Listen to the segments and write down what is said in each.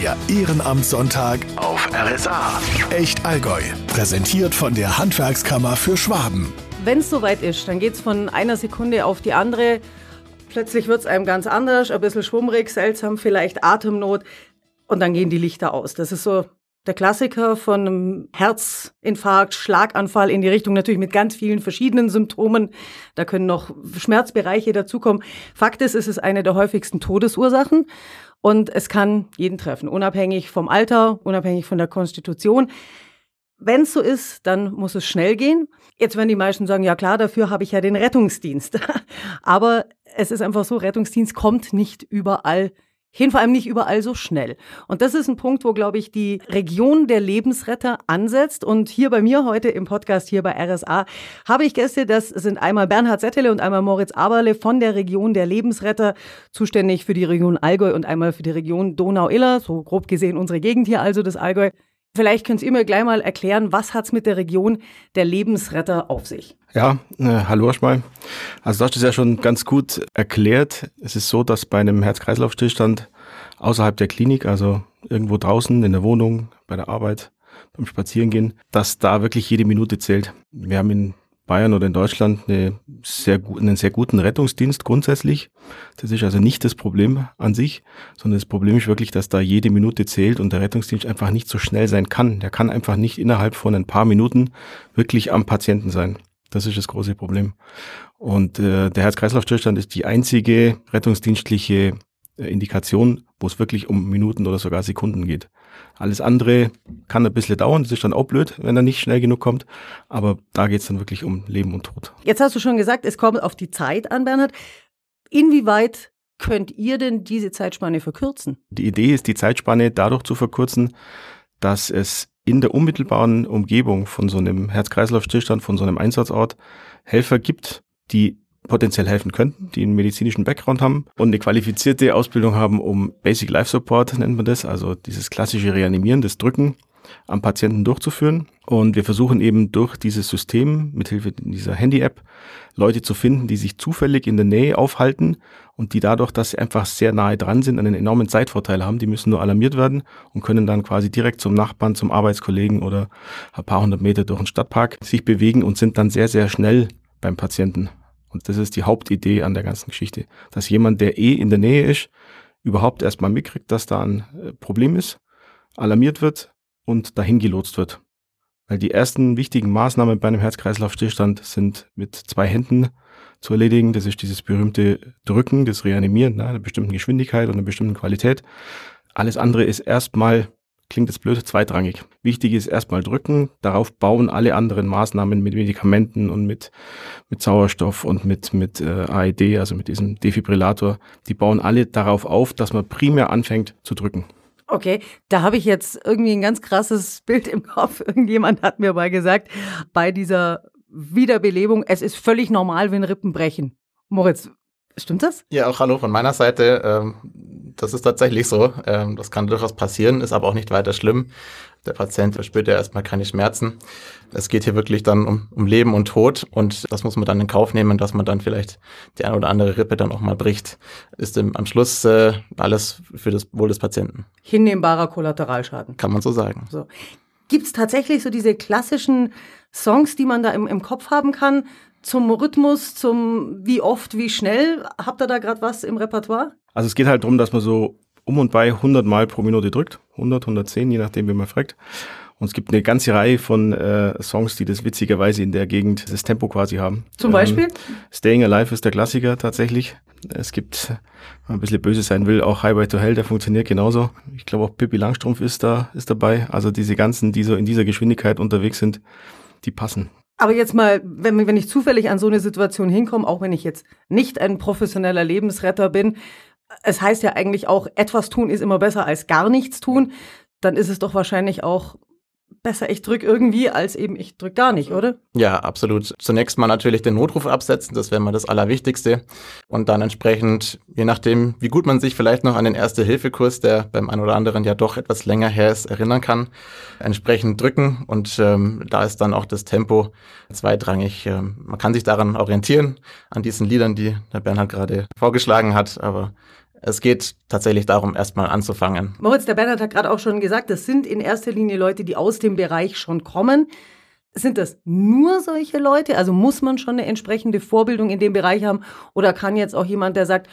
Der Ehrenamtssonntag auf RSA. Echt Allgäu. Präsentiert von der Handwerkskammer für Schwaben. Wenn es soweit ist, dann geht es von einer Sekunde auf die andere. Plötzlich wird es einem ganz anders, ein bisschen schwummrig, seltsam, vielleicht Atemnot. Und dann gehen die Lichter aus. Das ist so der Klassiker von einem Herzinfarkt, Schlaganfall in die Richtung, natürlich mit ganz vielen verschiedenen Symptomen. Da können noch Schmerzbereiche dazukommen. Fakt ist, es ist eine der häufigsten Todesursachen und es kann jeden treffen, unabhängig vom Alter, unabhängig von der Konstitution. Wenn es so ist, dann muss es schnell gehen. Jetzt werden die meisten sagen, ja klar, dafür habe ich ja den Rettungsdienst. Aber es ist einfach so, Rettungsdienst kommt nicht überall hin, vor allem nicht überall so schnell. Und das ist ein Punkt, wo, glaube ich, die Region der Lebensretter ansetzt. Und hier bei mir heute im Podcast, hier bei RSA, habe ich Gäste, das sind einmal Bernhard Settele und einmal Moritz Aberle von der Region der Lebensretter, zuständig für die Region Allgäu und einmal für die Region Donau-Iller, so grob gesehen unsere Gegend hier, also das Allgäu. Vielleicht könnt ihr mir gleich mal erklären, was hat es mit der Region der Lebensretter auf sich? Ja, äh, hallo erstmal. Also du hast es ja schon ganz gut erklärt. Es ist so, dass bei einem Herz-Kreislauf-Stillstand außerhalb der Klinik, also irgendwo draußen in der Wohnung, bei der Arbeit, beim Spazierengehen, dass da wirklich jede Minute zählt. Wir haben in Bayern oder in Deutschland eine sehr, einen sehr guten Rettungsdienst grundsätzlich. Das ist also nicht das Problem an sich, sondern das Problem ist wirklich, dass da jede Minute zählt und der Rettungsdienst einfach nicht so schnell sein kann. Der kann einfach nicht innerhalb von ein paar Minuten wirklich am Patienten sein. Das ist das große Problem. Und äh, der Herz-Kreislauf-Stillstand ist die einzige rettungsdienstliche äh, Indikation, wo es wirklich um Minuten oder sogar Sekunden geht. Alles andere kann ein bisschen dauern, das ist dann auch blöd, wenn er nicht schnell genug kommt, aber da geht es dann wirklich um Leben und Tod. Jetzt hast du schon gesagt, es kommt auf die Zeit an, Bernhard. Inwieweit könnt ihr denn diese Zeitspanne verkürzen? Die Idee ist, die Zeitspanne dadurch zu verkürzen, dass es in der unmittelbaren Umgebung von so einem Herz-Kreislauf-Stillstand, von so einem Einsatzort Helfer gibt, die potenziell helfen könnten, die einen medizinischen Background haben und eine qualifizierte Ausbildung haben, um Basic Life Support nennt man das, also dieses klassische Reanimieren, das Drücken am Patienten durchzuführen. Und wir versuchen eben durch dieses System, mithilfe dieser Handy-App, Leute zu finden, die sich zufällig in der Nähe aufhalten und die dadurch, dass sie einfach sehr nahe dran sind, einen enormen Zeitvorteil haben. Die müssen nur alarmiert werden und können dann quasi direkt zum Nachbarn, zum Arbeitskollegen oder ein paar hundert Meter durch den Stadtpark sich bewegen und sind dann sehr, sehr schnell beim Patienten. Und das ist die Hauptidee an der ganzen Geschichte, dass jemand, der eh in der Nähe ist, überhaupt erstmal mitkriegt, dass da ein äh, Problem ist, alarmiert wird und dahin gelotst wird. Weil die ersten wichtigen Maßnahmen bei einem Herz-Kreislauf-Stillstand sind mit zwei Händen zu erledigen. Das ist dieses berühmte Drücken, das Reanimieren, ne, einer bestimmten Geschwindigkeit und einer bestimmten Qualität. Alles andere ist erstmal klingt jetzt blöd, zweitrangig. Wichtig ist erstmal drücken, darauf bauen alle anderen Maßnahmen mit Medikamenten und mit, mit Sauerstoff und mit, mit äh, AED, also mit diesem Defibrillator, die bauen alle darauf auf, dass man primär anfängt zu drücken. Okay, da habe ich jetzt irgendwie ein ganz krasses Bild im Kopf. Irgendjemand hat mir mal gesagt, bei dieser Wiederbelebung, es ist völlig normal, wenn Rippen brechen. Moritz, stimmt das? Ja, auch hallo von meiner Seite. Ähm, das ist tatsächlich so. Ähm, das kann durchaus passieren, ist aber auch nicht weiter schlimm. Der Patient verspürt ja erstmal keine Schmerzen. Es geht hier wirklich dann um, um Leben und Tod und das muss man dann in Kauf nehmen, dass man dann vielleicht die eine oder andere Rippe dann auch mal bricht. Ist im, am Schluss äh, alles für das Wohl des Patienten. Hinnehmbarer Kollateralschaden. Kann man so sagen. So. Gibt es tatsächlich so diese klassischen Songs, die man da im, im Kopf haben kann? Zum Rhythmus, zum wie oft, wie schnell? Habt ihr da gerade was im Repertoire? Also es geht halt darum, dass man so um und bei 100 Mal pro Minute drückt. 100, 110, je nachdem, wie man fragt. Und es gibt eine ganze Reihe von äh, Songs, die das witzigerweise in der Gegend das Tempo quasi haben. Zum Beispiel? Ähm, Staying Alive ist der Klassiker tatsächlich. Es gibt, wenn man ein bisschen böse sein will, auch Highway to Hell, der funktioniert genauso. Ich glaube auch Pippi Langstrumpf ist da, ist dabei. Also diese ganzen, die so in dieser Geschwindigkeit unterwegs sind, die passen. Aber jetzt mal, wenn, wenn ich zufällig an so eine Situation hinkomme, auch wenn ich jetzt nicht ein professioneller Lebensretter bin, es heißt ja eigentlich auch, etwas tun ist immer besser als gar nichts tun, dann ist es doch wahrscheinlich auch besser, ich drücke irgendwie, als eben ich drücke gar nicht, oder? Ja, absolut. Zunächst mal natürlich den Notruf absetzen, das wäre mal das Allerwichtigste. Und dann entsprechend, je nachdem, wie gut man sich vielleicht noch an den Erste-Hilfe-Kurs, der beim einen oder anderen ja doch etwas länger her ist, erinnern kann, entsprechend drücken. Und ähm, da ist dann auch das Tempo zweitrangig. Ähm, man kann sich daran orientieren, an diesen Liedern, die der Bernhard gerade vorgeschlagen hat, aber Es geht tatsächlich darum, erstmal anzufangen. Moritz, der Bernhard hat gerade auch schon gesagt, das sind in erster Linie Leute, die aus dem Bereich schon kommen. Sind das nur solche Leute? Also muss man schon eine entsprechende Vorbildung in dem Bereich haben? Oder kann jetzt auch jemand, der sagt,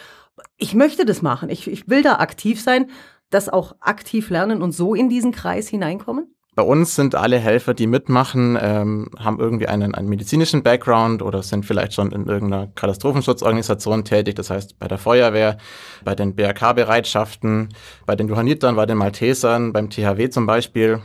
ich möchte das machen, ich, ich will da aktiv sein, das auch aktiv lernen und so in diesen Kreis hineinkommen? Bei uns sind alle Helfer, die mitmachen, ähm, haben irgendwie einen, einen medizinischen Background oder sind vielleicht schon in irgendeiner Katastrophenschutzorganisation tätig, das heißt bei der Feuerwehr, bei den BRK-Bereitschaften, bei den Johannitern, bei den Maltesern, beim THW zum Beispiel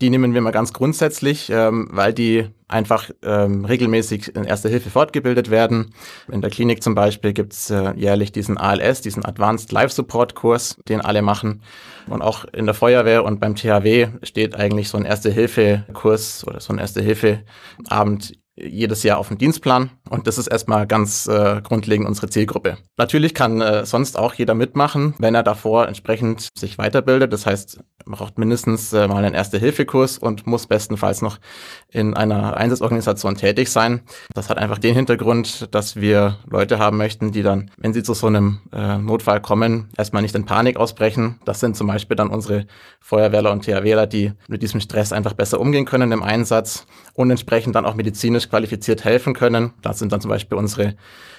die nehmen wir mal ganz grundsätzlich, ähm, weil die einfach ähm, regelmäßig in Erster Hilfe fortgebildet werden. In der Klinik zum Beispiel gibt's äh, jährlich diesen ALS, diesen Advanced Life Support Kurs, den alle machen. Und auch in der Feuerwehr und beim THW steht eigentlich so ein Erste Hilfe Kurs oder so ein Erste Hilfe Abend jedes Jahr auf den Dienstplan und das ist erstmal ganz äh, grundlegend unsere Zielgruppe. Natürlich kann äh, sonst auch jeder mitmachen, wenn er davor entsprechend sich weiterbildet. Das heißt, man braucht mindestens äh, mal einen Erste-Hilfe-Kurs und muss bestenfalls noch in einer Einsatzorganisation tätig sein. Das hat einfach den Hintergrund, dass wir Leute haben möchten, die dann, wenn sie zu so einem äh, Notfall kommen, erstmal nicht in Panik ausbrechen. Das sind zum Beispiel dann unsere Feuerwehrler und THWler, die mit diesem Stress einfach besser umgehen können im Einsatz und entsprechend dann auch medizinisch qualifiziert helfen können. Das sind dann zum Beispiel unsere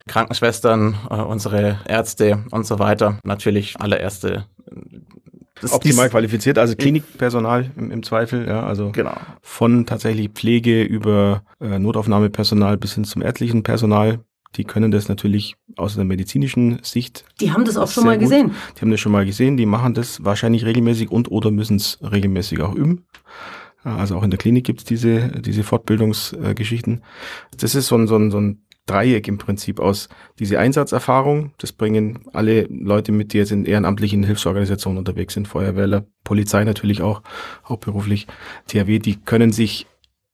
Krankenschwestern, äh, unsere Ärzte und so weiter. Natürlich allererste das optimal qualifiziert, also Klinikpersonal im, im, Zweifel, ja, also genau. von tatsächlich Pflege über äh, Notaufnahmepersonal bis hin zum ärztlichen Personal. Die können das natürlich aus einer medizinischen Sicht. Die haben das auch schon mal gut. gesehen. Die haben das schon mal gesehen, die machen das wahrscheinlich regelmäßig und oder müssen es regelmäßig auch üben. Also auch in der Klinik gibt's diese, diese Fortbildungsgeschichten. Das ist so ein, so, ein, so ein Dreieck im Prinzip aus diese Einsatzerfahrung. Das bringen alle Leute mit, die jetzt in ehrenamtlichen Hilfsorganisationen unterwegs sind, Feuerwehrler, Polizei natürlich auch, hauptberuflich, THW, die können sich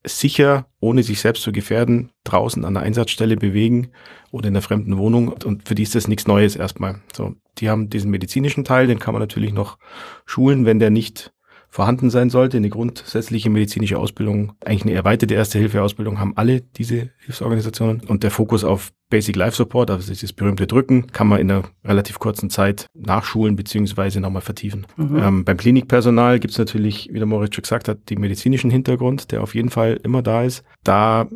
sicher, ohne sich selbst zu gefährden, draußen an der Einsatzstelle bewegen oder in der fremden Wohnung. Und für die ist das nichts Neues erstmal. So, die haben diesen medizinischen Teil, den kann man natürlich noch schulen, wenn der nicht vorhanden sein sollte. Eine grundsätzliche medizinische Ausbildung, eigentlich eine erweiterte Erste-Hilfe-Ausbildung haben alle diese Hilfsorganisationen. Und der Fokus auf Basic Life Support, also dieses berühmte Drücken, kann man in einer relativ kurzen Zeit nachschulen beziehungsweise nochmal vertiefen. Mhm. Ähm, beim Klinikpersonal gibt es natürlich, wie der Moritz schon gesagt hat, den medizinischen Hintergrund, der auf jeden Fall immer da ist. Da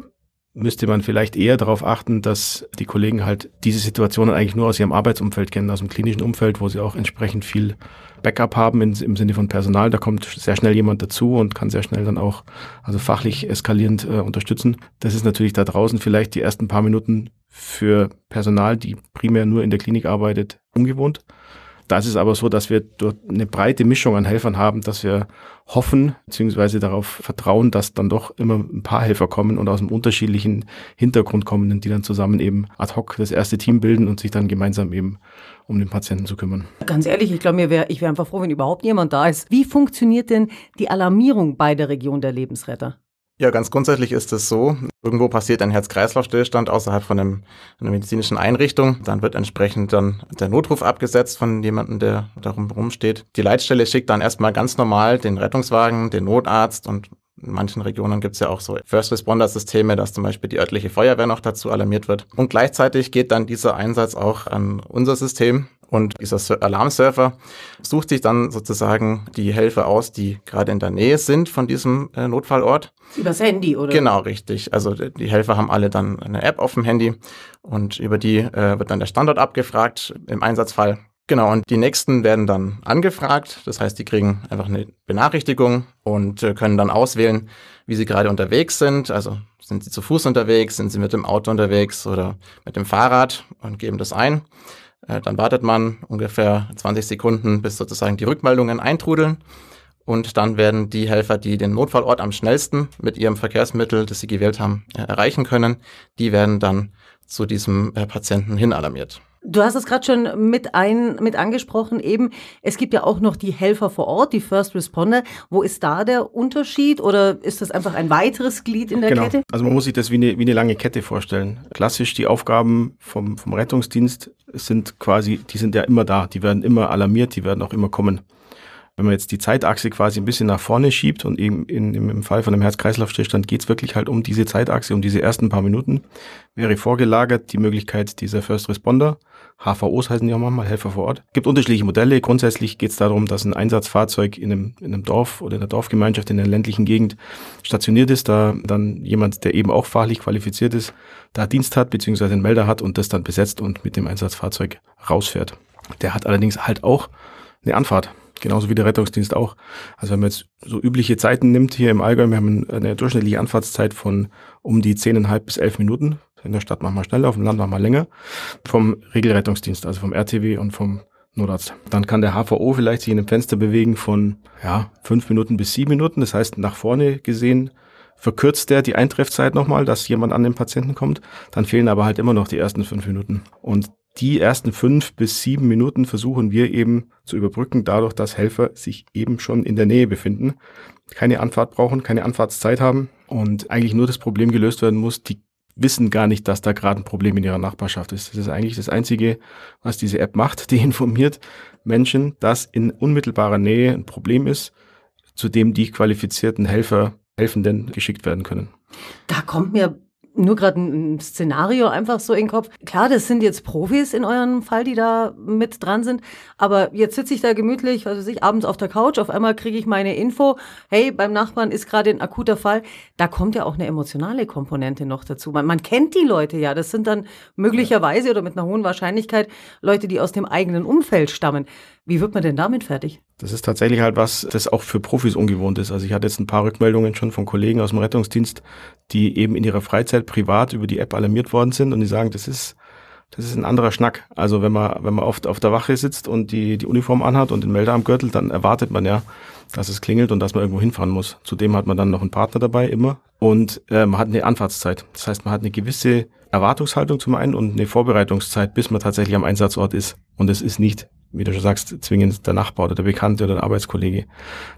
müsste man vielleicht eher darauf achten, dass die Kollegen halt diese Situationen eigentlich nur aus ihrem Arbeitsumfeld kennen, aus dem klinischen Umfeld, wo sie auch entsprechend viel Backup haben in, im Sinne von Personal. Da kommt sehr schnell jemand dazu und kann sehr schnell dann auch, also fachlich eskalierend äh, unterstützen. Das ist natürlich da draußen vielleicht die ersten paar Minuten für Personal, die primär nur in der Klinik arbeitet, ungewohnt. Da ist aber so, dass wir dort eine breite Mischung an Helfern haben, dass wir hoffen bzw. darauf vertrauen, dass dann doch immer ein paar Helfer kommen und aus einem unterschiedlichen Hintergrund kommen, die dann zusammen eben ad hoc das erste Team bilden und sich dann gemeinsam eben um den Patienten zu kümmern. Ganz ehrlich, ich glaube, mir wär, ich wäre einfach froh, wenn überhaupt jemand da ist. Wie funktioniert denn die Alarmierung bei der Region der Lebensretter? Ja, ganz grundsätzlich ist es so, irgendwo passiert ein Herz-Kreislauf-Stillstand außerhalb von einem, einer medizinischen Einrichtung. Dann wird entsprechend dann der Notruf abgesetzt von jemandem, der darum rumsteht. Die Leitstelle schickt dann erstmal ganz normal den Rettungswagen, den Notarzt und in manchen Regionen gibt es ja auch so First Responder Systeme, dass zum Beispiel die örtliche Feuerwehr noch dazu alarmiert wird. Und gleichzeitig geht dann dieser Einsatz auch an unser System. Und dieser Alarmsurfer sucht sich dann sozusagen die Helfer aus, die gerade in der Nähe sind von diesem äh, Notfallort. Übers Handy, oder? Genau, richtig. Also die Helfer haben alle dann eine App auf dem Handy und über die äh, wird dann der Standort abgefragt im Einsatzfall. Genau, und die nächsten werden dann angefragt. Das heißt, die kriegen einfach eine Benachrichtigung und äh, können dann auswählen, wie sie gerade unterwegs sind. Also sind sie zu Fuß unterwegs, sind sie mit dem Auto unterwegs oder mit dem Fahrrad und geben das ein. Äh, dann wartet man ungefähr 20 Sekunden, bis sozusagen die Rückmeldungen eintrudeln. Und dann werden die Helfer, die den Notfallort am schnellsten mit ihrem Verkehrsmittel, das sie gewählt haben, äh, erreichen können, die werden dann zu diesem Patienten hin alarmiert. Du hast es gerade schon mit, ein, mit angesprochen, eben, es gibt ja auch noch die Helfer vor Ort, die First Responder. Wo ist da der Unterschied oder ist das einfach ein weiteres Glied in der genau. Kette? Also man muss sich das wie eine, wie eine lange Kette vorstellen. Klassisch die Aufgaben vom, vom Rettungsdienst sind quasi, die sind ja immer da, die werden immer alarmiert, die werden auch immer kommen. Wenn man jetzt die Zeitachse quasi ein bisschen nach vorne schiebt und eben in, im Fall von einem Herz-Kreislauf-Stillstand geht es wirklich halt um diese Zeitachse, um diese ersten paar Minuten, wäre vorgelagert die Möglichkeit dieser First Responder, HVOs heißen die auch manchmal, Helfer vor Ort. Es gibt unterschiedliche Modelle. Grundsätzlich geht es darum, dass ein Einsatzfahrzeug in einem, in einem Dorf oder in einer Dorfgemeinschaft in einer ländlichen Gegend stationiert ist, da dann jemand, der eben auch fachlich qualifiziert ist, da Dienst hat, beziehungsweise einen Melder hat und das dann besetzt und mit dem Einsatzfahrzeug rausfährt. Der hat allerdings halt auch eine Anfahrt. Genauso wie der Rettungsdienst auch. Also wenn man jetzt so übliche Zeiten nimmt hier im Allgäu, wir haben eine durchschnittliche Anfahrtszeit von um die zehneinhalb bis elf Minuten. In der Stadt manchmal schneller, auf dem Land manchmal länger. Vom Regelrettungsdienst, also vom RTW und vom Notarzt. Dann kann der HVO vielleicht sich in einem Fenster bewegen von ja, fünf Minuten bis sieben Minuten. Das heißt, nach vorne gesehen verkürzt der die Eintreffzeit nochmal, dass jemand an den Patienten kommt. Dann fehlen aber halt immer noch die ersten fünf Minuten. Und die ersten fünf bis sieben Minuten versuchen wir eben zu überbrücken, dadurch, dass Helfer sich eben schon in der Nähe befinden, keine Anfahrt brauchen, keine Anfahrtszeit haben und eigentlich nur das Problem gelöst werden muss, die wissen gar nicht, dass da gerade ein Problem in ihrer Nachbarschaft ist. Das ist eigentlich das Einzige, was diese App macht. Die informiert Menschen, dass in unmittelbarer Nähe ein Problem ist, zu dem die qualifizierten Helfer, Helfenden geschickt werden können. Da kommt mir nur gerade ein Szenario einfach so in den Kopf. Klar, das sind jetzt Profis in eurem Fall, die da mit dran sind. Aber jetzt sitze ich da gemütlich, was weiß ich, abends auf der Couch. Auf einmal kriege ich meine Info. Hey, beim Nachbarn ist gerade ein akuter Fall. Da kommt ja auch eine emotionale Komponente noch dazu. Man, man kennt die Leute ja. Das sind dann möglicherweise oder mit einer hohen Wahrscheinlichkeit Leute, die aus dem eigenen Umfeld stammen. Wie wird man denn damit fertig? Das ist tatsächlich halt was, das auch für Profis ungewohnt ist. Also ich hatte jetzt ein paar Rückmeldungen schon von Kollegen aus dem Rettungsdienst, die eben in ihrer Freizeit privat über die App alarmiert worden sind und die sagen, das ist, das ist ein anderer Schnack. Also wenn man, wenn man oft auf der Wache sitzt und die, die Uniform anhat und den Melder am Gürtel, dann erwartet man ja, dass es klingelt und dass man irgendwo hinfahren muss. Zudem hat man dann noch einen Partner dabei, immer. Und äh, man hat eine Anfahrtszeit. Das heißt, man hat eine gewisse Erwartungshaltung zum einen und eine Vorbereitungszeit, bis man tatsächlich am Einsatzort ist. Und es ist nicht wie du schon sagst, zwingend der Nachbar oder der Bekannte oder der Arbeitskollege.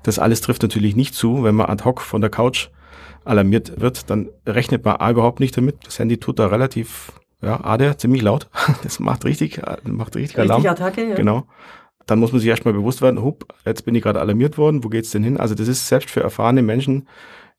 Das alles trifft natürlich nicht zu, wenn man ad hoc von der Couch alarmiert wird, dann rechnet man A überhaupt nicht damit. Das Handy tut da relativ, ja, A, der ziemlich laut. Das macht richtig, macht richtig, Alarm. Richtig Attacke, ja. Genau. Dann muss man sich erstmal bewusst werden, hup, jetzt bin ich gerade alarmiert worden, wo geht's denn hin? Also das ist selbst für erfahrene Menschen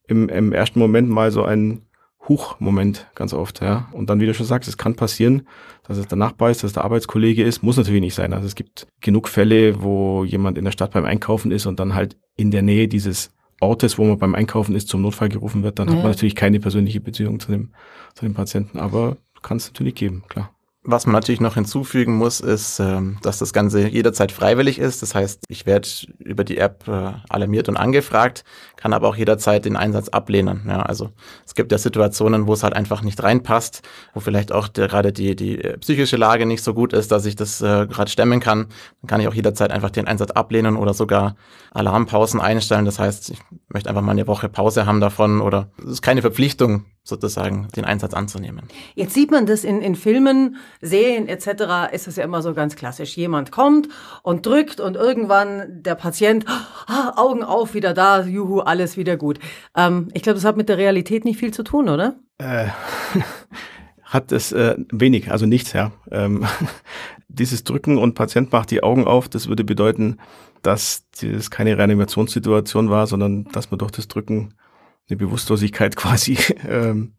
im, im ersten Moment mal so ein Huch-Moment ganz oft, ja. Und dann, wie du schon sagst, es kann passieren, dass es der Nachbar ist, dass es der Arbeitskollege ist, muss natürlich nicht sein. Also es gibt genug Fälle, wo jemand in der Stadt beim Einkaufen ist und dann halt in der Nähe dieses Ortes, wo man beim Einkaufen ist, zum Notfall gerufen wird, dann ja. hat man natürlich keine persönliche Beziehung zu dem, zu dem Patienten. Aber kann es natürlich geben, klar. Was man natürlich noch hinzufügen muss, ist, ähm, dass das Ganze jederzeit freiwillig ist. Das heißt, ich werde über die App äh, alarmiert und angefragt, kann aber auch jederzeit den Einsatz ablehnen. Ja, also es gibt ja Situationen, wo es halt einfach nicht reinpasst, wo vielleicht auch gerade die, die äh, psychische Lage nicht so gut ist, dass ich das äh, gerade stemmen kann. Dann kann ich auch jederzeit einfach den Einsatz ablehnen oder sogar Alarmpausen einstellen. Das heißt, ich möchte einfach mal eine Woche Pause haben davon oder es ist keine Verpflichtung, sozusagen den Einsatz anzunehmen. Jetzt sieht man das in, in Filmen, Serien etc. ist es ja immer so ganz klassisch. Jemand kommt und drückt und irgendwann der Patient, ah, Augen auf, wieder da, juhu, alles wieder gut. Ähm, ich glaube, das hat mit der Realität nicht viel zu tun, oder? Äh, hat es äh, wenig, also nichts, ja. Ähm, dieses Drücken und Patient macht die Augen auf, das würde bedeuten, dass das keine Reanimationssituation war, sondern dass man durch das Drücken eine Bewusstlosigkeit quasi ähm,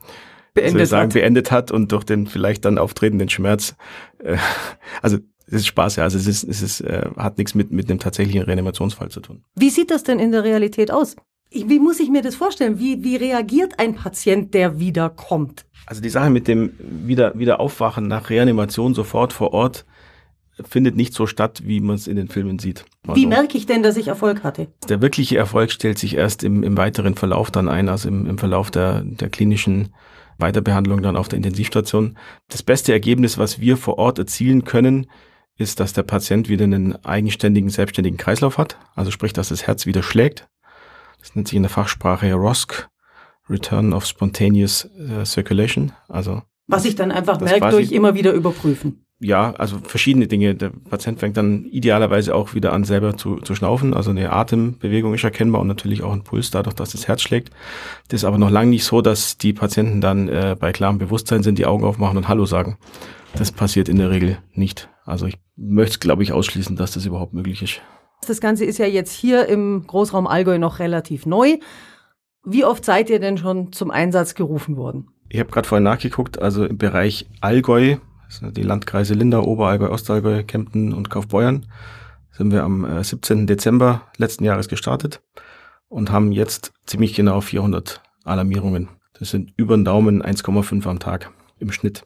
beendet, sagen, hat. beendet hat und durch den vielleicht dann auftretenden Schmerz, äh, also es ist Spaß, ja. Also es ist, es ist, äh, hat nichts mit, mit einem tatsächlichen Reanimationsfall zu tun. Wie sieht das denn in der Realität aus? Wie muss ich mir das vorstellen? Wie, wie reagiert ein Patient, der wiederkommt? Also die Sache mit dem wieder, wieder Aufwachen nach Reanimation sofort vor Ort, findet nicht so statt, wie man es in den Filmen sieht. Also, wie merke ich denn, dass ich Erfolg hatte? Der wirkliche Erfolg stellt sich erst im, im weiteren Verlauf dann ein, also im, im Verlauf der, der klinischen Weiterbehandlung dann auf der Intensivstation. Das beste Ergebnis, was wir vor Ort erzielen können, ist, dass der Patient wieder einen eigenständigen, selbstständigen Kreislauf hat. Also sprich, dass das Herz wieder schlägt. Das nennt sich in der Fachsprache ROSC, Return of Spontaneous äh, Circulation. Also was ich dann einfach merke durch immer wieder überprüfen ja, also verschiedene Dinge. Der Patient fängt dann idealerweise auch wieder an, selber zu, zu schnaufen. Also eine Atembewegung ist erkennbar und natürlich auch ein Puls, dadurch, dass das Herz schlägt. Das ist aber noch lange nicht so, dass die Patienten dann äh, bei klarem Bewusstsein sind, die Augen aufmachen und Hallo sagen. Das passiert in der Regel nicht. Also ich möchte, glaube ich, ausschließen, dass das überhaupt möglich ist. Das Ganze ist ja jetzt hier im Großraum Allgäu noch relativ neu. Wie oft seid ihr denn schon zum Einsatz gerufen worden? Ich habe gerade vorhin nachgeguckt, also im Bereich Allgäu, die Landkreise Lindau, Oberallgäu, Ostallgäu, Kempten und Kaufbeuern, sind wir am 17. Äh, Dezember letzten Jahres gestartet und haben jetzt ziemlich genau 400 Alarmierungen. Das sind über den Daumen 1,5 am Tag im Schnitt.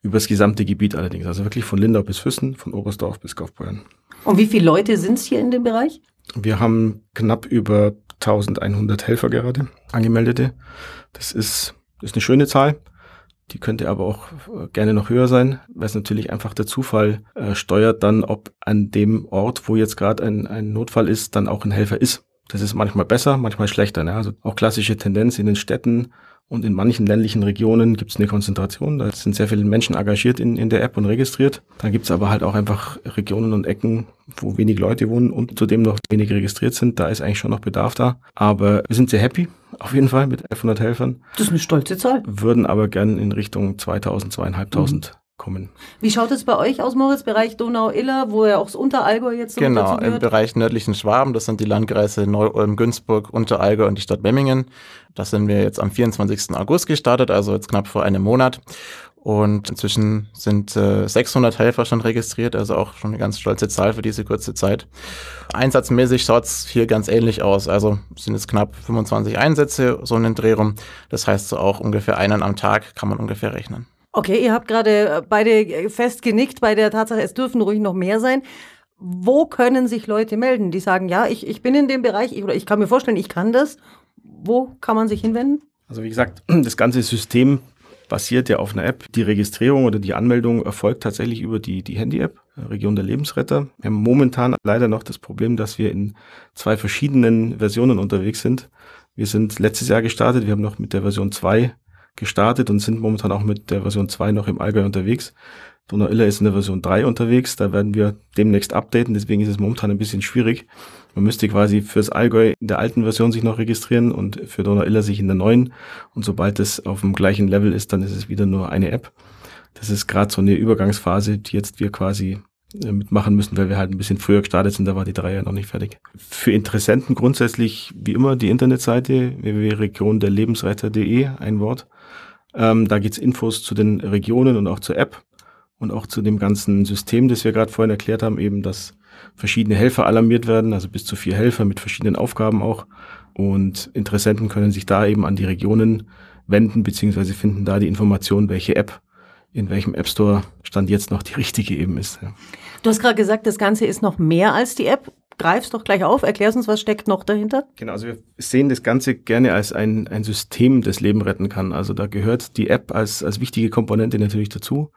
Über das gesamte Gebiet allerdings. Also wirklich von Lindau bis Füssen, von Oberstdorf bis Kaufbeuern. Und wie viele Leute sind es hier in dem Bereich? Wir haben knapp über 1100 Helfer gerade, Angemeldete. Das ist, ist eine schöne Zahl. Die könnte aber auch äh, gerne noch höher sein, weil es natürlich einfach der Zufall äh, steuert dann, ob an dem Ort, wo jetzt gerade ein, ein Notfall ist, dann auch ein Helfer ist. Das ist manchmal besser, manchmal schlechter. Ne? Also auch klassische Tendenz in den Städten und in manchen ländlichen Regionen gibt es eine Konzentration. Da sind sehr viele Menschen engagiert in, in der App und registriert. Dann gibt es aber halt auch einfach Regionen und Ecken, wo wenig Leute wohnen und zudem noch wenig registriert sind. Da ist eigentlich schon noch Bedarf da. Aber wir sind sehr happy, auf jeden Fall, mit 1100 Helfern. Das ist eine stolze Zahl. Würden aber gern in Richtung 2000, 2500 mhm kommen. Wie schaut es bei euch aus, Moritz, Bereich Donau-Iller, wo ja auch das Unterallgäu jetzt so Genau, im Bereich nördlichen Schwaben, das sind die Landkreise Neu-Ulm, Günzburg, Unterallgäu und die Stadt Memmingen. Das sind wir jetzt am 24. August gestartet, also jetzt knapp vor einem Monat. Und inzwischen sind äh, 600 Helfer schon registriert, also auch schon eine ganz stolze Zahl für diese kurze Zeit. Einsatzmäßig schaut's hier ganz ähnlich aus. Also sind es knapp 25 Einsätze, so einen Dreh rum. Das heißt so auch ungefähr einen am Tag kann man ungefähr rechnen. Okay, ihr habt gerade äh, beide äh, fest genickt bei der Tatsache, es dürfen ruhig noch mehr sein. Wo können sich Leute melden, die sagen, ja, ich, ich bin in dem Bereich ich, oder ich kann mir vorstellen, ich kann das. Wo kann man sich hinwenden? Also wie gesagt, das ganze System basiert ja auf einer App. Die Registrierung oder die Anmeldung erfolgt tatsächlich über die, die Handy-App, äh, Region der Lebensretter. Wir haben momentan leider noch das Problem, dass wir in zwei verschiedenen Versionen unterwegs sind. Wir sind letztes Jahr gestartet, wir haben noch mit der Version 2 gestartet und sind momentan auch mit der Version 2 noch im Allgäu unterwegs. Donau-Iller ist in der Version 3 unterwegs, da werden wir demnächst updaten, deswegen ist es momentan ein bisschen schwierig. Man müsste quasi fürs Allgäu in der alten Version sich noch registrieren und für Donau-Iller sich in der neuen. Und sobald es auf dem gleichen Level ist, dann ist es wieder nur eine App. Das ist gerade so eine Übergangsphase, die jetzt wir quasi äh, mitmachen müssen, weil wir halt ein bisschen früher gestartet sind, da war die drei ja noch nicht fertig. Für Interessenten grundsätzlich wie immer die Internetseite www.regionderlebensretter.de, ein Wort. Ähm, da gibt's Infos zu den Regionen und auch zur App und auch zu dem ganzen System, das wir gerade vorhin erklärt haben, eben, dass verschiedene Helfer alarmiert werden, also bis zu vier Helfer mit verschiedenen Aufgaben auch. Und Interessenten können sich da eben an die Regionen wenden, beziehungsweise finden da die Information, welche App in welchem App Store Stand jetzt noch die richtige eben ist. Ja. Du hast gerade gesagt, das Ganze ist noch mehr als die App greif's doch gleich auf, erklärst uns, was steckt noch dahinter? Genau, also wir sehen das Ganze gerne als ein, ein System, das Leben retten kann. Also da gehört die App als, als wichtige Komponente natürlich dazu,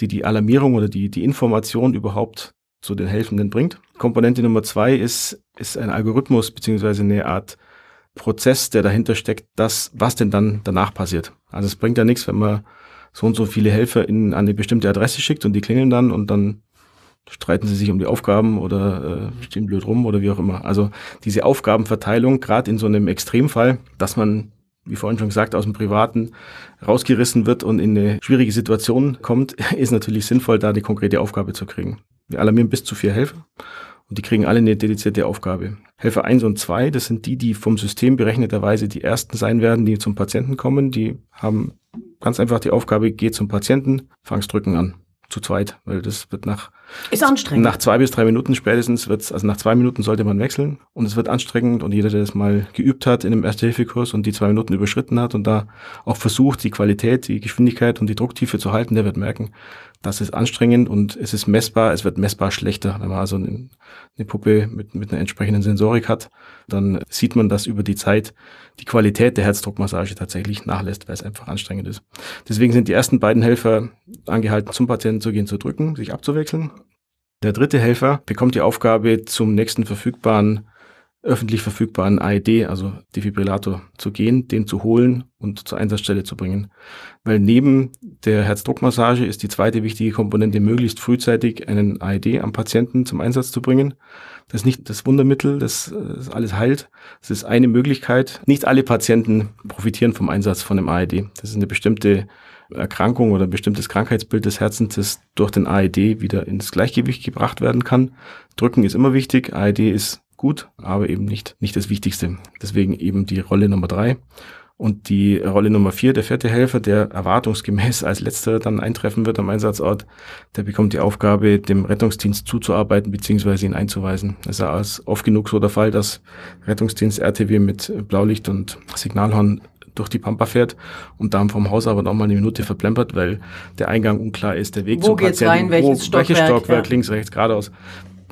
die die Alarmierung oder die, die Information überhaupt zu den Helfenden bringt. Komponente Nummer zwei ist, ist ein Algorithmus beziehungsweise eine Art Prozess, der dahinter steckt, das, was denn dann danach passiert. Also es bringt ja nichts, wenn man so und so viele Helfer in, an eine bestimmte Adresse schickt und die klingeln dann und dann streiten sie sich um die Aufgaben oder äh, stehen blöd rum oder wie auch immer. Also diese Aufgabenverteilung, gerade in so einem Extremfall, dass man, wie vorhin schon gesagt, aus dem Privaten rausgerissen wird und in eine schwierige Situation kommt, ist natürlich sinnvoll, da die konkrete Aufgabe zu kriegen. Wir alarmieren bis zu vier Helfer und die kriegen alle eine dedizierte Aufgabe. Helfer eins und zwei, das sind die, die vom System berechneterweise die ersten sein werden, die zum Patienten kommen. Die haben ganz einfach die Aufgabe, geh zum Patienten, fangst drücken an zu zweit, weil das wird nach ist anstrengend. Nach zwei bis drei Minuten spätestens wird's, also nach zwei Minuten sollte man wechseln und es wird anstrengend und jeder, der das mal geübt hat in einem Erste-Hilfe-Kurs und die zwei Minuten überschritten hat und da auch versucht, die Qualität, die Geschwindigkeit und die Drucktiefe zu halten, der wird merken, das ist anstrengend und es ist messbar, es wird messbar schlechter. Wenn man also eine, eine Puppe mit, mit einer entsprechenden Sensorik hat, dann sieht man, dass über die Zeit die Qualität der Herzdruckmassage tatsächlich nachlässt, weil es einfach anstrengend ist. Deswegen sind die ersten beiden Helfer angehalten, zum Patienten zu gehen, zu drücken, sich abzuwechseln. Der dritte Helfer bekommt die Aufgabe, zum nächsten verfügbaren öffentlich verfügbaren AED, also Defibrillator, zu gehen, den zu holen und zur Einsatzstelle zu bringen. Weil neben der Herzdruckmassage ist die zweite wichtige Komponente, möglichst frühzeitig einen AED am Patienten zum Einsatz zu bringen. Das ist nicht das Wundermittel, das, das alles heilt. Das ist eine Möglichkeit. Nicht alle Patienten profitieren vom Einsatz von einem AED. Das ist eine bestimmte Erkrankung oder bestimmtes Krankheitsbild des Herzens, durch den AED wieder ins Gleichgewicht gebracht werden kann. Drücken ist immer wichtig, AED ist gut, aber eben nicht, nicht das Wichtigste. Deswegen eben die Rolle Nummer drei. Und die Rolle Nummer vier, der vierte Helfer, der erwartungsgemäß als letzter dann eintreffen wird am Einsatzort, der bekommt die Aufgabe, dem Rettungsdienst zuzuarbeiten bzw. ihn einzuweisen. Es ist oft genug so der Fall, dass Rettungsdienst RTW mit Blaulicht und Signalhorn durch die Pampa fährt und dann vom Haus aber noch mal eine Minute verplempert, weil der Eingang unklar ist, der Weg wo zum geht's Patienten, rein, welches wo, Stockwerk, welches Stockwerk ja. links, rechts, geradeaus.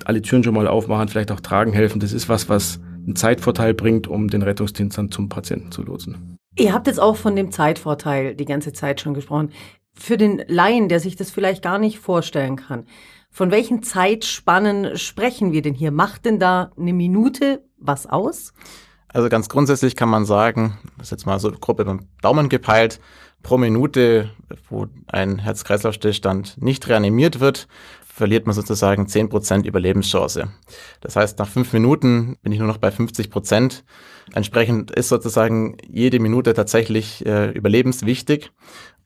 Alle Türen schon mal aufmachen, vielleicht auch tragen helfen. Das ist was, was einen Zeitvorteil bringt, um den Rettungsdienst dann zum Patienten zu lotsen. Ihr habt jetzt auch von dem Zeitvorteil die ganze Zeit schon gesprochen. Für den Laien, der sich das vielleicht gar nicht vorstellen kann, von welchen Zeitspannen sprechen wir denn hier? Macht denn da eine Minute was aus? Also ganz grundsätzlich kann man sagen, das ist jetzt mal so grob beim Daumen gepeilt, pro Minute, wo ein Herz-Kreislauf-Stillstand nicht reanimiert wird, verliert man sozusagen 10% Überlebenschance. Das heißt, nach fünf Minuten bin ich nur noch bei 50 Prozent. Entsprechend ist sozusagen jede Minute tatsächlich äh, überlebenswichtig.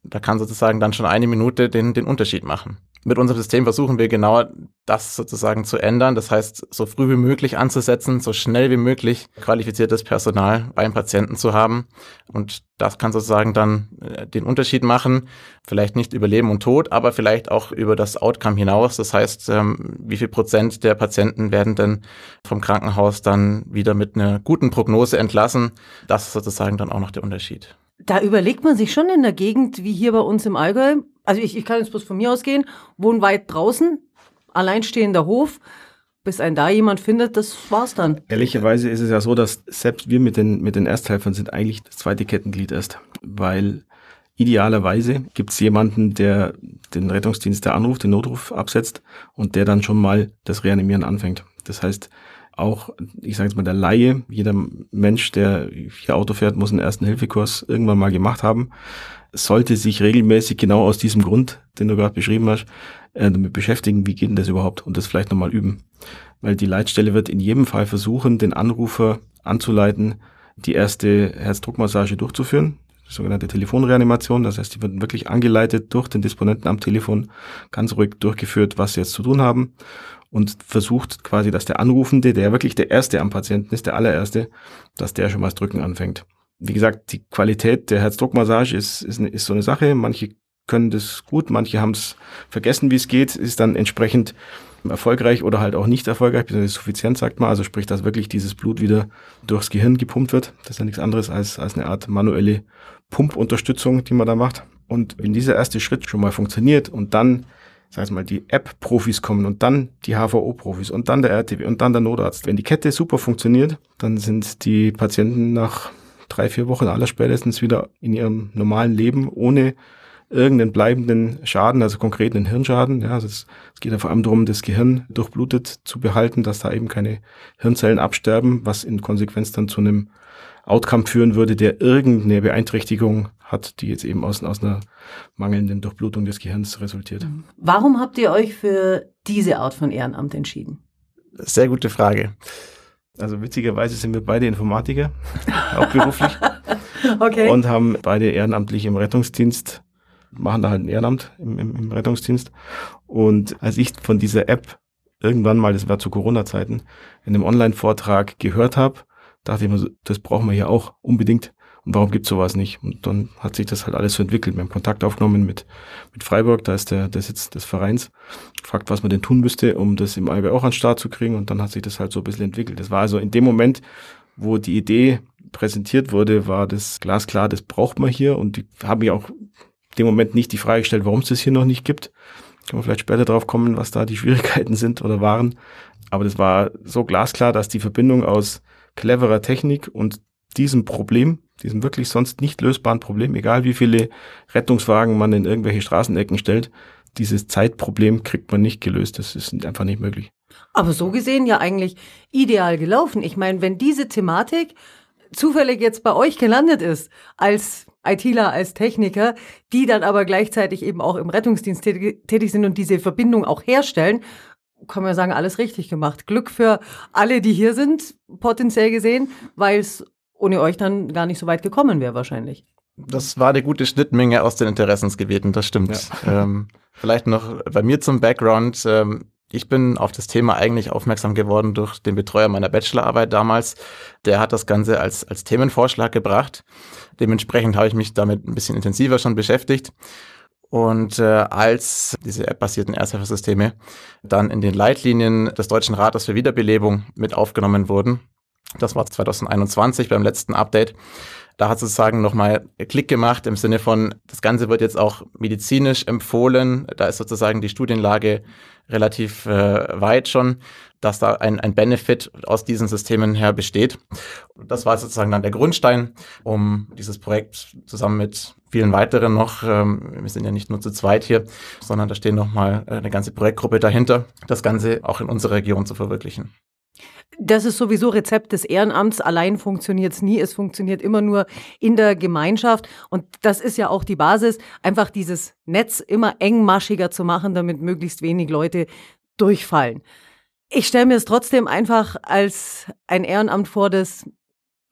Da kann sozusagen dann schon eine Minute den, den Unterschied machen mit unserem System versuchen wir genau das sozusagen zu ändern. Das heißt, so früh wie möglich anzusetzen, so schnell wie möglich qualifiziertes Personal beim Patienten zu haben. Und das kann sozusagen dann äh, den Unterschied machen. Vielleicht nicht über Leben und Tod, aber vielleicht auch über das Outcome hinaus. Das heißt, ähm, wie viel Prozent der Patienten werden denn vom Krankenhaus dann wieder mit einer guten Prognose entlassen? Das ist sozusagen dann auch noch der Unterschied. Da überlegt man sich schon in der Gegend, wie hier bei uns im Allgäu, also ich, ich kann jetzt bloß von mir ausgehen, wohne weit draußen, alleinstehender Hof, bis ein da jemand findet, das war's dann. Ehrlicherweise ist es ja so, dass selbst wir mit den, mit den Ersthelfern sind eigentlich das zweite Kettenglied erst, weil idealerweise gibt's jemanden, der den Rettungsdienst der anruft, den Notruf absetzt und der dann schon mal das Reanimieren anfängt. Das heißt, auch, ich sage jetzt mal, der Laie, jeder Mensch, der hier Auto fährt, muss einen ersten Hilfekurs irgendwann mal gemacht haben, sollte sich regelmäßig genau aus diesem Grund, den du gerade beschrieben hast, äh, damit beschäftigen, wie geht denn das überhaupt und das vielleicht nochmal üben. Weil die Leitstelle wird in jedem Fall versuchen, den Anrufer anzuleiten, die erste Herzdruckmassage durchzuführen, sogenannte Telefonreanimation. Das heißt, die wird wirklich angeleitet durch den Disponenten am Telefon, ganz ruhig durchgeführt, was sie jetzt zu tun haben und versucht quasi, dass der Anrufende, der wirklich der Erste am Patienten ist, der allererste, dass der schon mal das Drücken anfängt. Wie gesagt, die Qualität der Herzdruckmassage ist, ist, ist so eine Sache. Manche können das gut, manche haben es vergessen, wie es geht, ist dann entsprechend erfolgreich oder halt auch nicht erfolgreich, beziehungsweise suffizient, sagt man. Also sprich, dass wirklich dieses Blut wieder durchs Gehirn gepumpt wird. Das ist ja nichts anderes als, als eine Art manuelle Pumpunterstützung, die man da macht. Und wenn dieser erste Schritt schon mal funktioniert und dann sag ich mal, die App-Profis kommen und dann die HVO-Profis und dann der RTW und dann der Notarzt. Wenn die Kette super funktioniert, dann sind die Patienten nach drei, vier Wochen aller spätestens wieder in ihrem normalen Leben ohne irgendeinen bleibenden Schaden, also konkreten Hirnschaden. Ja, also es, es geht ja vor allem darum, das Gehirn durchblutet zu behalten, dass da eben keine Hirnzellen absterben, was in Konsequenz dann zu einem Outcome führen würde, der irgendeine Beeinträchtigung hat, die jetzt eben aus, aus einer mangelnden Durchblutung des Gehirns resultiert. Warum habt ihr euch für diese Art von Ehrenamt entschieden? Sehr gute Frage. Also witzigerweise sind wir beide Informatiker, auch beruflich. okay. Und haben beide ehrenamtlich im Rettungsdienst, machen da halt ein Ehrenamt im, im, im Rettungsdienst. Und als ich von dieser App irgendwann mal, das war zu Corona-Zeiten, in einem Online-Vortrag gehört habe, dachte ich mir, das brauchen wir hier auch unbedingt. Und warum gibt's sowas nicht? Und dann hat sich das halt alles so entwickelt. Wir haben Kontakt aufgenommen mit, mit Freiburg, da ist der, der Sitz des Vereins, gefragt, was man denn tun müsste, um das im Allgäu auch an den Start zu kriegen. Und dann hat sich das halt so ein bisschen entwickelt. Das war also in dem Moment, wo die Idee präsentiert wurde, war das glasklar, das braucht man hier. Und die haben ja auch in dem Moment nicht die Frage gestellt, warum es das hier noch nicht gibt. Können wir vielleicht später drauf kommen, was da die Schwierigkeiten sind oder waren. Aber das war so glasklar, dass die Verbindung aus cleverer Technik und diesem Problem, diesem wirklich sonst nicht lösbaren Problem, egal wie viele Rettungswagen man in irgendwelche Straßenecken stellt, dieses Zeitproblem kriegt man nicht gelöst. Das ist einfach nicht möglich. Aber so gesehen ja eigentlich ideal gelaufen. Ich meine, wenn diese Thematik zufällig jetzt bei euch gelandet ist, als ITler, als Techniker, die dann aber gleichzeitig eben auch im Rettungsdienst tätig sind und diese Verbindung auch herstellen, kann man sagen, alles richtig gemacht. Glück für alle, die hier sind, potenziell gesehen, weil es ohne euch dann gar nicht so weit gekommen wäre wahrscheinlich. Das war eine gute Schnittmenge aus den Interessensgebieten, das stimmt. Ja. Ähm, vielleicht noch bei mir zum Background. Ähm, ich bin auf das Thema eigentlich aufmerksam geworden durch den Betreuer meiner Bachelorarbeit damals. Der hat das Ganze als, als Themenvorschlag gebracht. Dementsprechend habe ich mich damit ein bisschen intensiver schon beschäftigt. Und äh, als diese App-basierten Ersthilfesysteme dann in den Leitlinien des Deutschen Rates für Wiederbelebung mit aufgenommen wurden, das war 2021 beim letzten Update, da hat sozusagen nochmal Klick gemacht im Sinne von, das Ganze wird jetzt auch medizinisch empfohlen. Da ist sozusagen die Studienlage relativ äh, weit schon, dass da ein, ein Benefit aus diesen Systemen her besteht. Das war sozusagen dann der Grundstein, um dieses Projekt zusammen mit vielen weiteren noch, ähm, wir sind ja nicht nur zu zweit hier, sondern da stehen nochmal eine ganze Projektgruppe dahinter, das Ganze auch in unserer Region zu verwirklichen. Das ist sowieso Rezept des Ehrenamts. Allein funktioniert es nie. Es funktioniert immer nur in der Gemeinschaft. Und das ist ja auch die Basis, einfach dieses Netz immer engmaschiger zu machen, damit möglichst wenig Leute durchfallen. Ich stelle mir es trotzdem einfach als ein Ehrenamt vor, das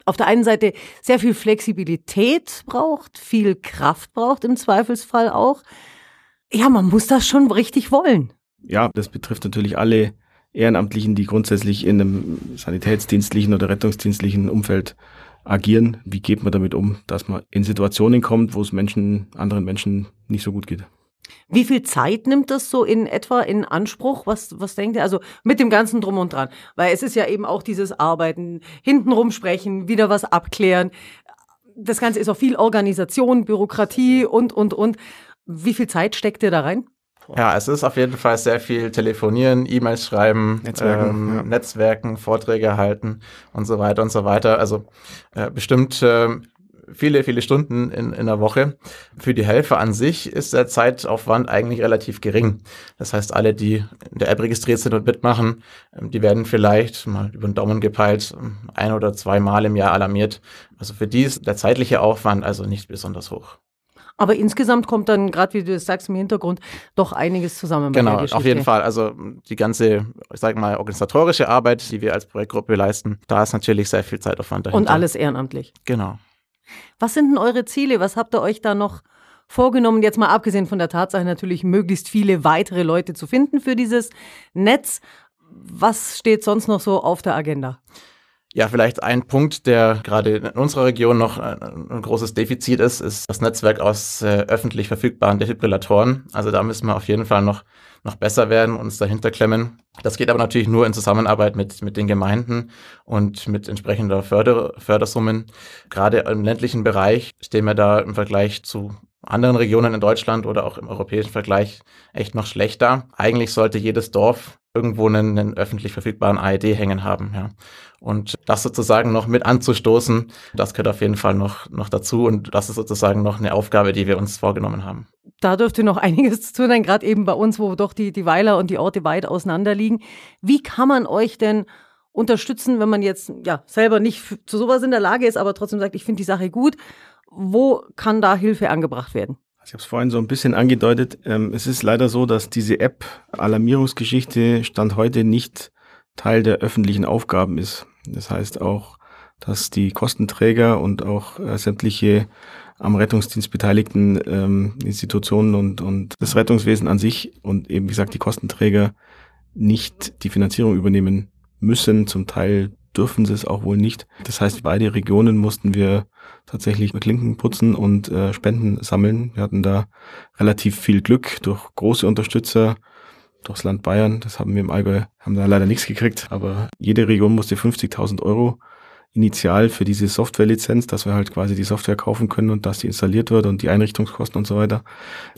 auf der einen Seite sehr viel Flexibilität braucht, viel Kraft braucht im Zweifelsfall auch. Ja, man muss das schon richtig wollen. Ja, das betrifft natürlich alle Ehrenamtlichen, die grundsätzlich in einem sanitätsdienstlichen oder rettungsdienstlichen Umfeld agieren. Wie geht man damit um, dass man in Situationen kommt, wo es Menschen, anderen Menschen nicht so gut geht? Wie viel Zeit nimmt das so in etwa in Anspruch? Was, was denkt ihr? Also mit dem ganzen Drum und Dran. Weil es ist ja eben auch dieses Arbeiten, hintenrum sprechen, wieder was abklären. Das Ganze ist auch viel Organisation, Bürokratie und, und, und. Wie viel Zeit steckt ihr da rein? Ja, es ist auf jeden Fall sehr viel Telefonieren, E-Mails schreiben, Netzwerken, ähm, ja. Netzwerken, Vorträge halten und so weiter und so weiter. Also äh, bestimmt äh, viele, viele Stunden in, in der Woche. Für die Helfer an sich ist der Zeitaufwand eigentlich relativ gering. Das heißt, alle, die in der App registriert sind und mitmachen, ähm, die werden vielleicht mal über den Daumen gepeilt, ein oder zwei Mal im Jahr alarmiert. Also für die ist der zeitliche Aufwand also nicht besonders hoch. Aber insgesamt kommt dann, gerade wie du das sagst im Hintergrund, doch einiges zusammen. Genau, auf jeden Fall. Also die ganze, ich sage mal, organisatorische Arbeit, die wir als Projektgruppe leisten, da ist natürlich sehr viel Zeitaufwand dahinter. Und alles ehrenamtlich. Genau. Was sind denn eure Ziele? Was habt ihr euch da noch vorgenommen? Jetzt mal abgesehen von der Tatsache natürlich, möglichst viele weitere Leute zu finden für dieses Netz. Was steht sonst noch so auf der Agenda? Ja, vielleicht ein Punkt, der gerade in unserer Region noch ein großes Defizit ist, ist das Netzwerk aus äh, öffentlich verfügbaren Defibrillatoren. Also da müssen wir auf jeden Fall noch, noch besser werden, uns dahinter klemmen. Das geht aber natürlich nur in Zusammenarbeit mit, mit den Gemeinden und mit entsprechender Förder, Fördersummen. Gerade im ländlichen Bereich stehen wir da im Vergleich zu anderen Regionen in Deutschland oder auch im europäischen Vergleich echt noch schlechter. Eigentlich sollte jedes Dorf irgendwo einen, einen öffentlich verfügbaren AED hängen haben. Ja. Und das sozusagen noch mit anzustoßen, das gehört auf jeden Fall noch, noch dazu. Und das ist sozusagen noch eine Aufgabe, die wir uns vorgenommen haben. Da dürfte noch einiges zu tun sein, gerade eben bei uns, wo doch die, die Weiler und die Orte weit auseinander liegen. Wie kann man euch denn unterstützen, wenn man jetzt ja selber nicht zu sowas in der Lage ist, aber trotzdem sagt, ich finde die Sache gut? Wo kann da Hilfe angebracht werden? Ich habe es vorhin so ein bisschen angedeutet. Ähm, es ist leider so, dass diese App-Alarmierungsgeschichte Stand heute nicht Teil der öffentlichen Aufgaben ist. Das heißt auch, dass die Kostenträger und auch äh, sämtliche am Rettungsdienst beteiligten ähm, Institutionen und, und das Rettungswesen an sich und eben, wie gesagt, die Kostenträger nicht die Finanzierung übernehmen müssen. Zum Teil dürfen sie es auch wohl nicht. Das heißt, beide Regionen mussten wir tatsächlich Klinken putzen und äh, Spenden sammeln. Wir hatten da relativ viel Glück durch große Unterstützer durchs Land Bayern. Das haben wir im Allgäu, haben da leider nichts gekriegt, aber jede Region musste 50.000 Euro initial für diese Softwarelizenz, dass wir halt quasi die Software kaufen können und dass die installiert wird und die Einrichtungskosten und so weiter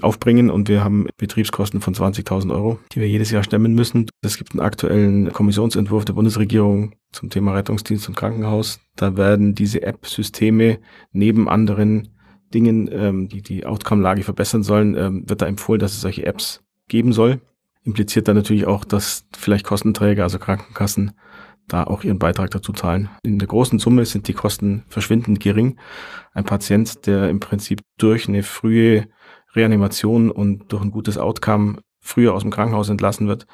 aufbringen. Und wir haben Betriebskosten von 20.000 Euro, die wir jedes Jahr stemmen müssen. Es gibt einen aktuellen Kommissionsentwurf der Bundesregierung zum Thema Rettungsdienst und Krankenhaus. Da werden diese App-Systeme neben anderen Dingen, ähm, die die Outcome-Lage verbessern sollen, ähm, wird da empfohlen, dass es solche Apps geben soll. Impliziert dann natürlich auch, dass vielleicht Kostenträger, also Krankenkassen, da auch ihren Beitrag dazu zahlen. In der großen Summe sind die Kosten verschwindend gering. Ein Patient, der im Prinzip durch eine frühe Reanimation und durch ein gutes Outcome früher aus dem Krankenhaus entlassen wird,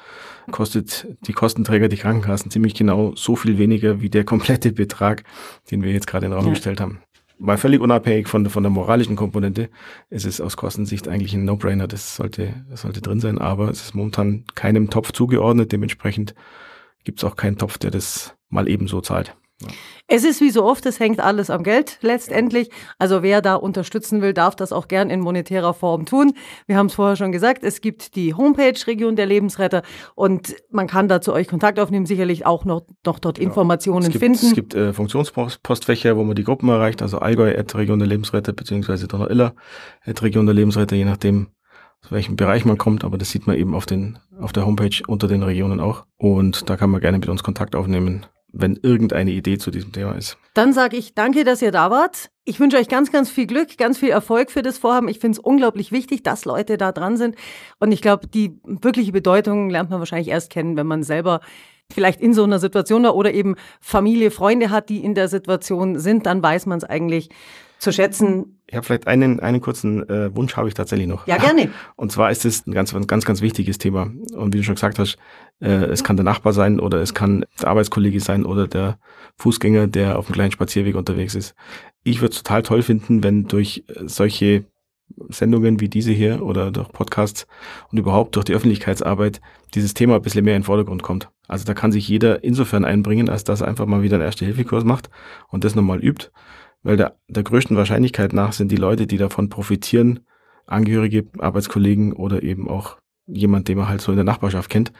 kostet die Kostenträger, die Krankenkassen ziemlich genau so viel weniger wie der komplette Betrag, den wir jetzt gerade in den Raum ja. gestellt haben. mal völlig unabhängig von, von der moralischen Komponente, ist es aus Kostensicht eigentlich ein No-Brainer. Das sollte, das sollte drin sein, aber es ist momentan keinem Topf zugeordnet. Dementsprechend gibt es auch keinen Topf, der das mal ebenso zahlt. Ja. Es ist wie so oft, es hängt alles am Geld letztendlich. Also wer da unterstützen will, darf das auch gern in monetärer Form tun. Wir haben es vorher schon gesagt, es gibt die Homepage Region der Lebensretter und man kann da zu euch Kontakt aufnehmen, sicherlich auch noch, noch dort genau. Informationen es gibt, finden. Es gibt äh, Funktionspostfächer, wo man die Gruppen erreicht, also Allgäu at Region der Lebensretter beziehungsweise Donneriller at Region der Lebensretter, je nachdem, aus welchem Bereich man kommt, aber das sieht man eben auf, den, auf der Homepage unter den Regionen auch. Und da kann man gerne mit uns Kontakt aufnehmen wenn irgendeine Idee zu diesem Thema ist. Dann sage ich danke, dass ihr da wart. Ich wünsche euch ganz, ganz viel Glück, ganz viel Erfolg für das Vorhaben. Ich finde es unglaublich wichtig, dass Leute da dran sind. Und ich glaube, die wirkliche Bedeutung lernt man wahrscheinlich erst kennen, wenn man selber vielleicht in so einer Situation war oder eben Familie, Freunde hat, die in der Situation sind. Dann weiß man es eigentlich zu schätzen. Ja, vielleicht einen, einen kurzen äh, Wunsch habe ich tatsächlich noch. Ja, gerne. Und zwar ist es ein ganz, ganz, ganz wichtiges Thema. Und wie du schon gesagt hast, äh, es kann der Nachbar sein oder es kann der Arbeitskollege sein oder der Fußgänger, der auf einem kleinen Spazierweg unterwegs ist. Ich würde es total toll finden, wenn durch äh, solche Sendungen wie diese hier oder durch Podcasts und überhaupt durch die Öffentlichkeitsarbeit dieses Thema ein bisschen mehr in den Vordergrund kommt. Also da kann sich jeder insofern einbringen, als dass er einfach mal wieder einen Erste-Hilfe-Kurs macht und das nochmal übt weil der, der größten Wahrscheinlichkeit nach sind die Leute, die davon profitieren, Angehörige, Arbeitskollegen oder eben auch jemand, den man halt so in der Nachbarschaft kennt.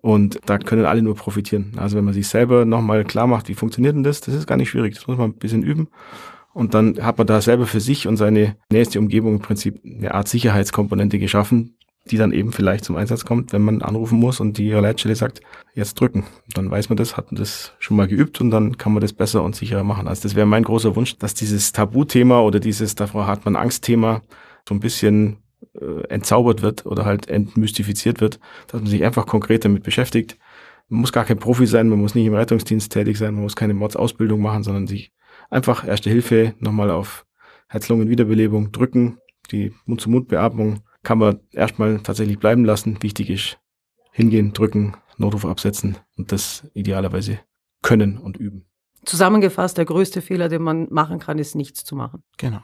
Und da können alle nur profitieren. Also wenn man sich selber nochmal klar macht, wie funktioniert denn das, das ist gar nicht schwierig. Das muss man ein bisschen üben. Und dann hat man da selber für sich und seine nächste Umgebung im Prinzip eine Art Sicherheitskomponente geschaffen, die dann eben vielleicht zum Einsatz kommt, wenn man anrufen muss und die Leitstelle sagt, jetzt drücken. Dann weiß man das, hat das schon mal geübt und dann kann man das besser und sicherer machen. Also das wäre mein großer Wunsch, dass dieses Tabuthema oder dieses davor hat man Angstthema so ein bisschen äh, entzaubert wird oder halt entmystifiziert wird, dass man sich einfach konkret damit beschäftigt. Man muss gar kein Profi sein, man muss nicht im Rettungsdienst tätig sein, man muss keine Mordsausbildung machen, sondern sich einfach Erste Hilfe nochmal auf Herz-Lungen-Wiederbelebung drücken, die Mund-zu-Mund-Beatmung kann man erstmal tatsächlich bleiben lassen. Wichtig ist, hingehen, drücken, Notruf absetzen und das idealerweise können und üben. Zusammengefasst, der größte Fehler, den man machen kann, ist nichts zu machen. Genau.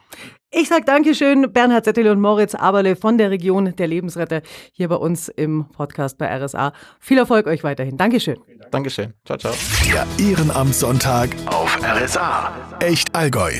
Ich sage Dankeschön, Bernhard Zettel und Moritz Aberle von der Region der Lebensretter hier bei uns im Podcast bei RSA. Viel Erfolg euch weiterhin. Dankeschön. Dankeschön. Ciao, ciao. Der Ehrenamtssonntag auf RSA. Echt Allgäu.